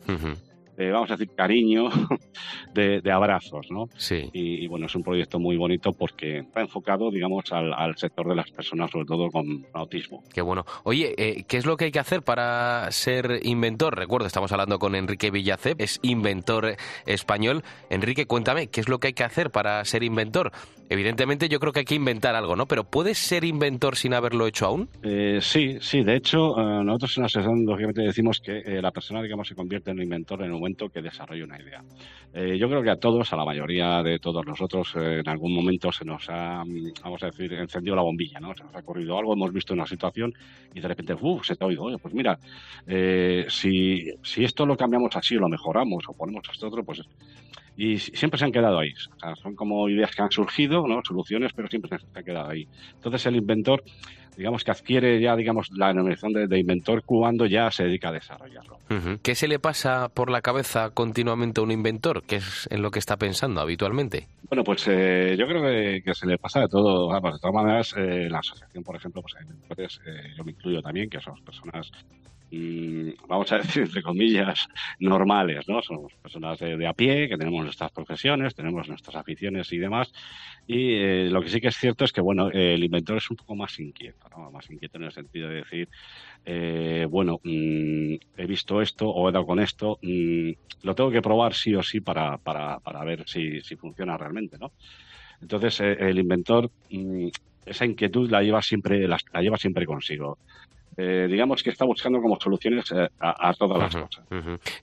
vamos a decir, cariño, de, abrazos, ¿no? Sí. Y, bueno, es un proyecto muy bonito porque está enfocado, digamos, al, sector de las personas, sobre todo con autismo. Qué bueno. Oye, eh, ¿qué es lo que hay que hacer para ser inventor? Recuerdo, estamos hablando con Enrique Villacep, es inventor español. Enrique, cuéntame, ¿qué es lo que hay que hacer para ser inventor? Evidentemente yo creo que hay que inventar algo, ¿no? Pero ¿puedes ser inventor sin haberlo hecho aún? Eh, sí, sí. De hecho, eh, nosotros en la sesión lógicamente decimos que la persona, digamos, se convierte en inventor en un momento que desarrolle una idea. Eh, yo creo que a todos, a la mayoría de todos nosotros, eh, en algún momento se nos ha, vamos a decir, encendido la bombilla, ¿no? Se nos ha ocurrido algo, hemos visto una situación y de repente, uff, se te ha oído, oye, pues mira, eh, si, si esto lo cambiamos así, lo mejoramos o ponemos esto otro, pues y siempre se han quedado ahí. son como ideas que han surgido, ¿no? soluciones, pero siempre se han quedado ahí. Entonces el inventor digamos que adquiere ya, digamos, la denominación de, inventor cuando ya se dedica a desarrollarlo. ¿Qué se le pasa por la cabeza continuamente a un inventor? ¿Qué es en lo que está pensando habitualmente? Bueno, pues eh, yo creo que, se le pasa de todo. de todas maneras, eh, la asociación, por ejemplo, pues eh, yo me incluyo también, que somos personas vamos a decir, entre comillas, normales, ¿no? Somos personas de, a pie, que tenemos nuestras profesiones, tenemos nuestras aficiones y demás. Y eh, lo que sí que es cierto es que, bueno, el inventor es un poco más inquieto, ¿no? Más inquieto en el sentido de decir, eh, bueno, mm, he visto esto o he dado con esto, mm, lo tengo que probar sí o sí para, para, para ver si, si funciona realmente, ¿no? Entonces, eh, el inventor, esa inquietud la lleva siempre, la lleva siempre consigo. Eh, digamos que está buscando como soluciones eh, a, todas las cosas.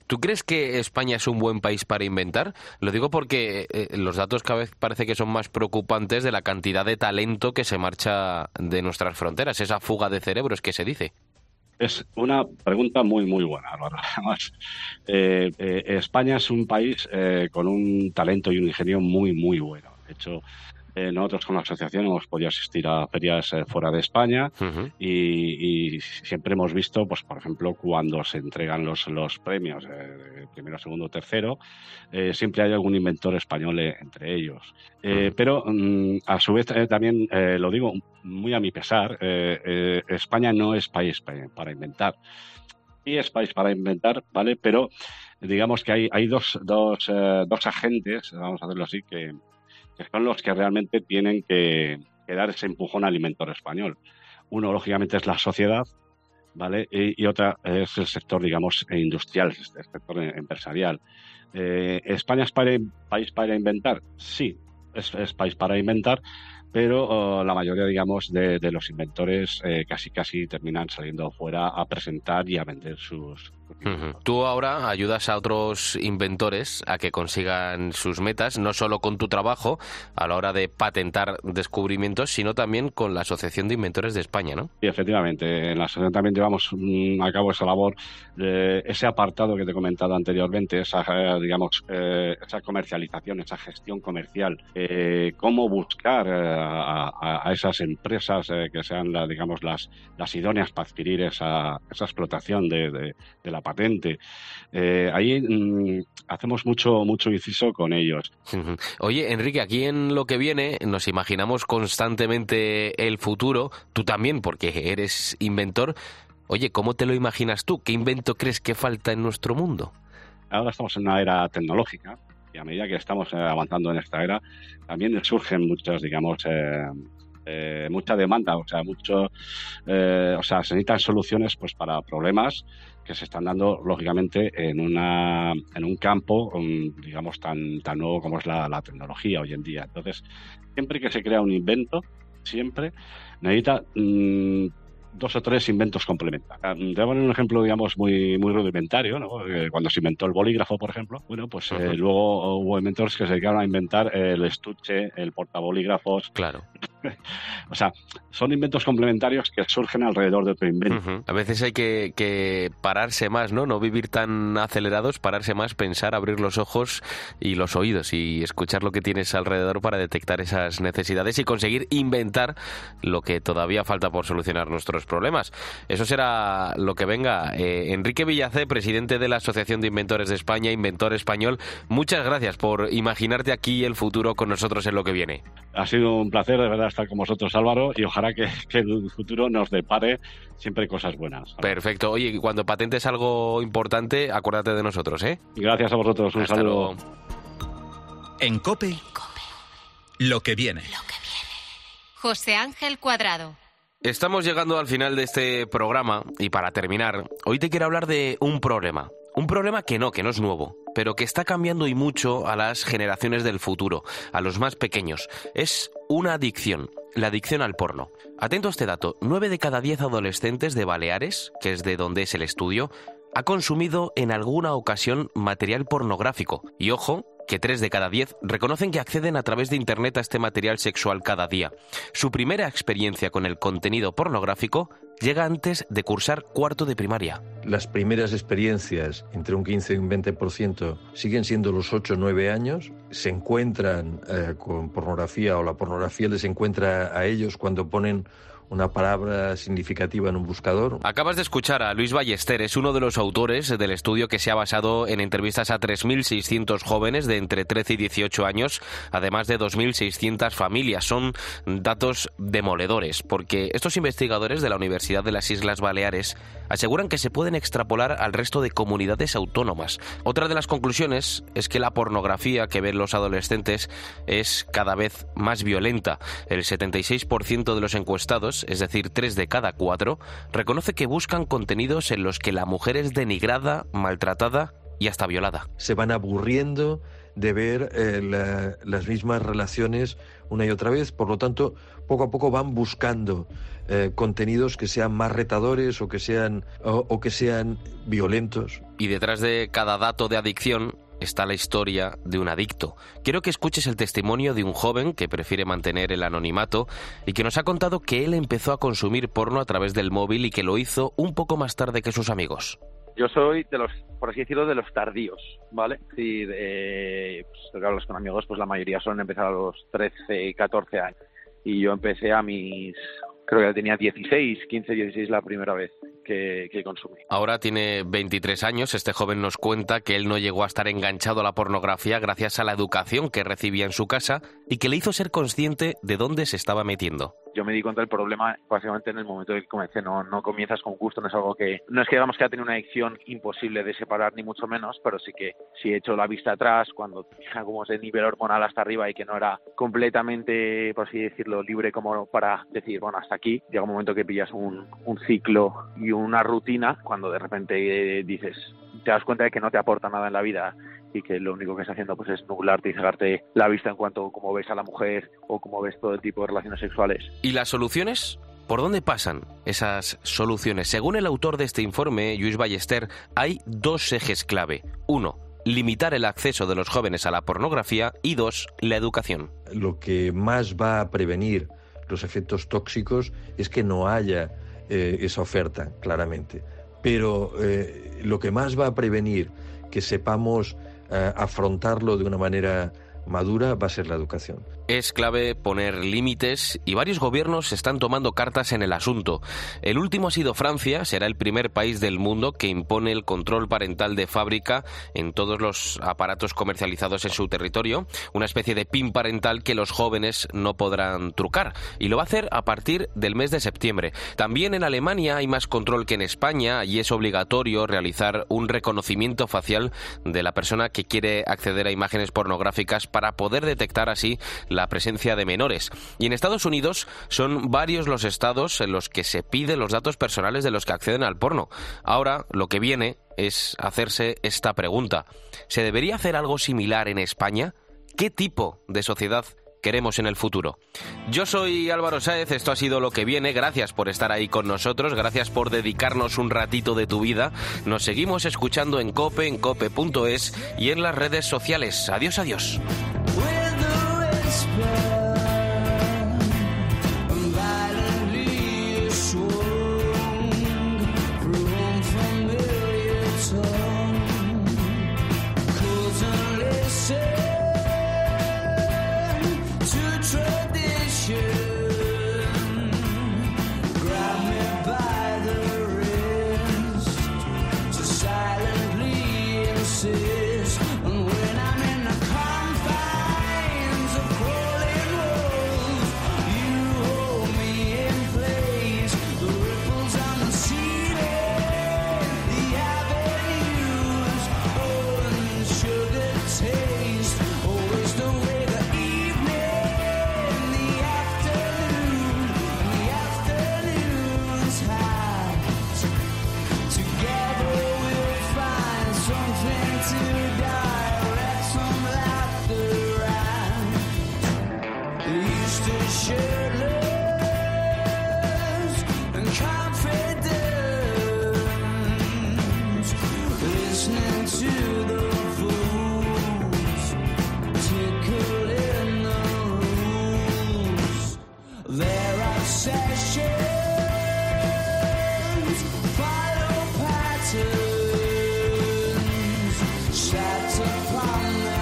¿Tú crees que España es un buen país para inventar? Lo digo porque eh, los datos cada vez parece que son más preocupantes de la cantidad de talento que se marcha de nuestras fronteras, esa fuga de cerebros que se dice. Es una pregunta muy, muy buena, Además, España es un país con un talento y un ingenio muy, muy bueno. De hecho, eh, nosotros con la asociación hemos podido asistir a ferias eh, fuera de España y, siempre hemos visto, pues por ejemplo, cuando se entregan los, los premios, eh, primero, segundo, tercero, siempre hay algún inventor español entre ellos. Pero mm, a su vez también lo digo muy a mi pesar, España no es país para inventar. Sí es país para inventar, ¿vale? Pero digamos que hay, hay dos, dos, dos agentes, vamos a hacerlo así, que, que son los que realmente tienen que, dar ese empujón al inventor español. Uno, lógicamente, es la sociedad, ¿vale? Y, otra es el sector, digamos, industrial, el sector empresarial. Eh, ¿España es país para inventar? Sí, es, país para inventar, pero oh, la mayoría, digamos, de, los inventores eh, casi casi terminan saliendo fuera a presentar y a vender sus, Tú ahora ayudas a otros inventores a que consigan sus metas, no solo con tu trabajo a la hora de patentar descubrimientos, sino también con la Asociación de Inventores de España, ¿no? Sí, efectivamente. En la asociación también llevamos mm, a cabo esa labor, ese apartado que te he comentado anteriormente, esa, eh, digamos, eh, esa comercialización, esa gestión comercial, eh, cómo buscar a, esas empresas que sean, digamos, las, las idóneas para adquirir esa, esa explotación de, de la la patente. Eh, ahí mm, hacemos mucho, mucho inciso con ellos. Oye, Enrique, aquí en lo que viene nos imaginamos constantemente el futuro, tú también, porque eres inventor. Oye, ¿cómo te lo imaginas tú? ¿Qué invento crees que falta en nuestro mundo? Ahora estamos en una era tecnológica y a medida que estamos eh, avanzando en esta era, también surgen muchas, digamos, eh, eh, mucha demanda, o sea, mucho, o sea, se necesitan soluciones pues para problemas que se están dando lógicamente en una en un campo digamos tan tan nuevo como es la, tecnología hoy en día. Entonces, siempre que se crea un invento, siempre necesita mm, dos o tres inventos complementarios. Ah, te voy a poner un ejemplo, digamos, muy, muy rudimentario, ¿no? Eh, cuando se inventó el bolígrafo, por ejemplo, bueno, pues eh, luego hubo inventores que se dedicaron a inventar el estuche, el portabolígrafos. Claro. o sea, son inventos complementarios que surgen alrededor de otro invento. A veces hay que, que, pararse más, ¿no? No vivir tan acelerados, pararse más, pensar, abrir los ojos y los oídos y escuchar lo que tienes alrededor para detectar esas necesidades y conseguir inventar lo que todavía falta por solucionar nuestros problemas. Eso será lo que venga. Eh, Enrique Villacé, presidente de la Asociación de Inventores de España, inventor español, muchas gracias por imaginarte aquí el futuro con nosotros en lo que viene. Ha sido un placer de verdad estar con vosotros, Álvaro, y ojalá que, el futuro nos depare siempre cosas buenas. Perfecto. Oye, cuando patentes algo importante, acuérdate de nosotros, ¿eh? Gracias a vosotros. Un saludo. En COPE, lo que viene. Lo que viene. José Ángel Cuadrado. Estamos llegando al final de este programa y para terminar, hoy te quiero hablar de un problema. Un problema que no, que no es nuevo, pero que está cambiando y mucho a las generaciones del futuro, a los más pequeños. Es una adicción, la adicción al porno. Atento a este dato, 9 de cada 10 adolescentes de Baleares, que es de donde es el estudio, ha consumido en alguna ocasión material pornográfico. Y ojo, que 3 de cada 10 reconocen que acceden a través de Internet a este material sexual cada día. Su primera experiencia con el contenido pornográfico llega antes de cursar cuarto de primaria. Las primeras experiencias, entre un 15 y un 20%, siguen siendo los 8 o 9 años. Se encuentran eh, con pornografía o la pornografía les encuentra a ellos cuando ponen una palabra significativa en un buscador. Acabas de escuchar a Luis Ballester, es uno de los autores del estudio que se ha basado en entrevistas a 3.600 jóvenes de entre 13 y 18 años, además de 2.600 familias. Son datos demoledores, porque estos investigadores de la Universidad de las Islas Baleares aseguran que se pueden extrapolar al resto de comunidades autónomas. Otra de las conclusiones es que la pornografía que ven los adolescentes es cada vez más violenta. El 76% de los encuestados es decir, tres de cada cuatro, reconoce que buscan contenidos en los que la mujer es denigrada, maltratada y hasta violada. Se van aburriendo de ver eh, las mismas relaciones una y otra vez, por lo tanto, poco a poco van buscando eh, contenidos que sean más retadores o que sean o que sean violentos. Y detrás de cada dato de adicción está la historia de un adicto. Quiero que escuches el testimonio de un joven que prefiere mantener el anonimato y que nos ha contado que él empezó a consumir porno a través del móvil y que lo hizo un poco más tarde que sus amigos. Yo soy de los, por así decirlo, de los tardíos, ¿vale? Si pues, hablas con amigos, pues la mayoría suelen empezar a los 13, 14 años. Y yo empecé a mis, creo que tenía 16, 15, 16 la primera vez que, consumí. Ahora tiene 23 años. Este joven nos cuenta que él no llegó a estar enganchado a la pornografía gracias a la educación que recibía en su casa y que le hizo ser consciente de dónde se estaba metiendo yo me di cuenta del problema básicamente en el momento en que comencé. No, no comienzas con gusto, no es algo que. No es que digamos que ha tenido una adicción imposible de separar, ni mucho menos, pero sí que si he hecho la vista atrás cuando tenía como ese nivel hormonal hasta arriba y que no era completamente, por así decirlo, libre como para decir, bueno, hasta aquí. Llega un momento que pillas un, un ciclo y una rutina cuando de repente dices, te das cuenta de que no te aporta nada en la vida y que lo único que está haciendo pues es nublarte y cegarte la vista en cuanto a cómo ves a la mujer o cómo ves todo el tipo de relaciones sexuales. ¿Y las soluciones? ¿Por dónde pasan esas soluciones? Según el autor de este informe, Luis Ballester, hay dos ejes clave. Uno, limitar el acceso de los jóvenes a la pornografía y dos, la educación. Lo que más va a prevenir los efectos tóxicos es que no haya eh, esa oferta, claramente. Pero eh, lo que más va a prevenir que sepamos afrontarlo de una manera madura va a ser la educación. Es clave poner límites y varios gobiernos están tomando cartas en el asunto. El último ha sido Francia, será el primer país del mundo que impone el control parental de fábrica en todos los aparatos comercializados en su territorio, una especie de PIN parental que los jóvenes no podrán trucar y lo va a hacer a partir del mes de septiembre. También en Alemania hay más control que en España y es obligatorio realizar un reconocimiento facial de la persona que quiere acceder a imágenes pornográficas para poder detectar así la presencia de menores. Y en Estados Unidos son varios los estados en los que se piden los datos personales de los que acceden al porno. Ahora lo que viene es hacerse esta pregunta. ¿Se debería hacer algo similar en España? ¿Qué tipo de sociedad queremos en el futuro. Yo soy Álvaro Sáez, esto ha sido lo que viene, gracias por estar ahí con nosotros, gracias por dedicarnos un ratito de tu vida. Nos seguimos escuchando en cope, en cope.es y en las redes sociales. Adiós, adiós. Yeah. shattered planet.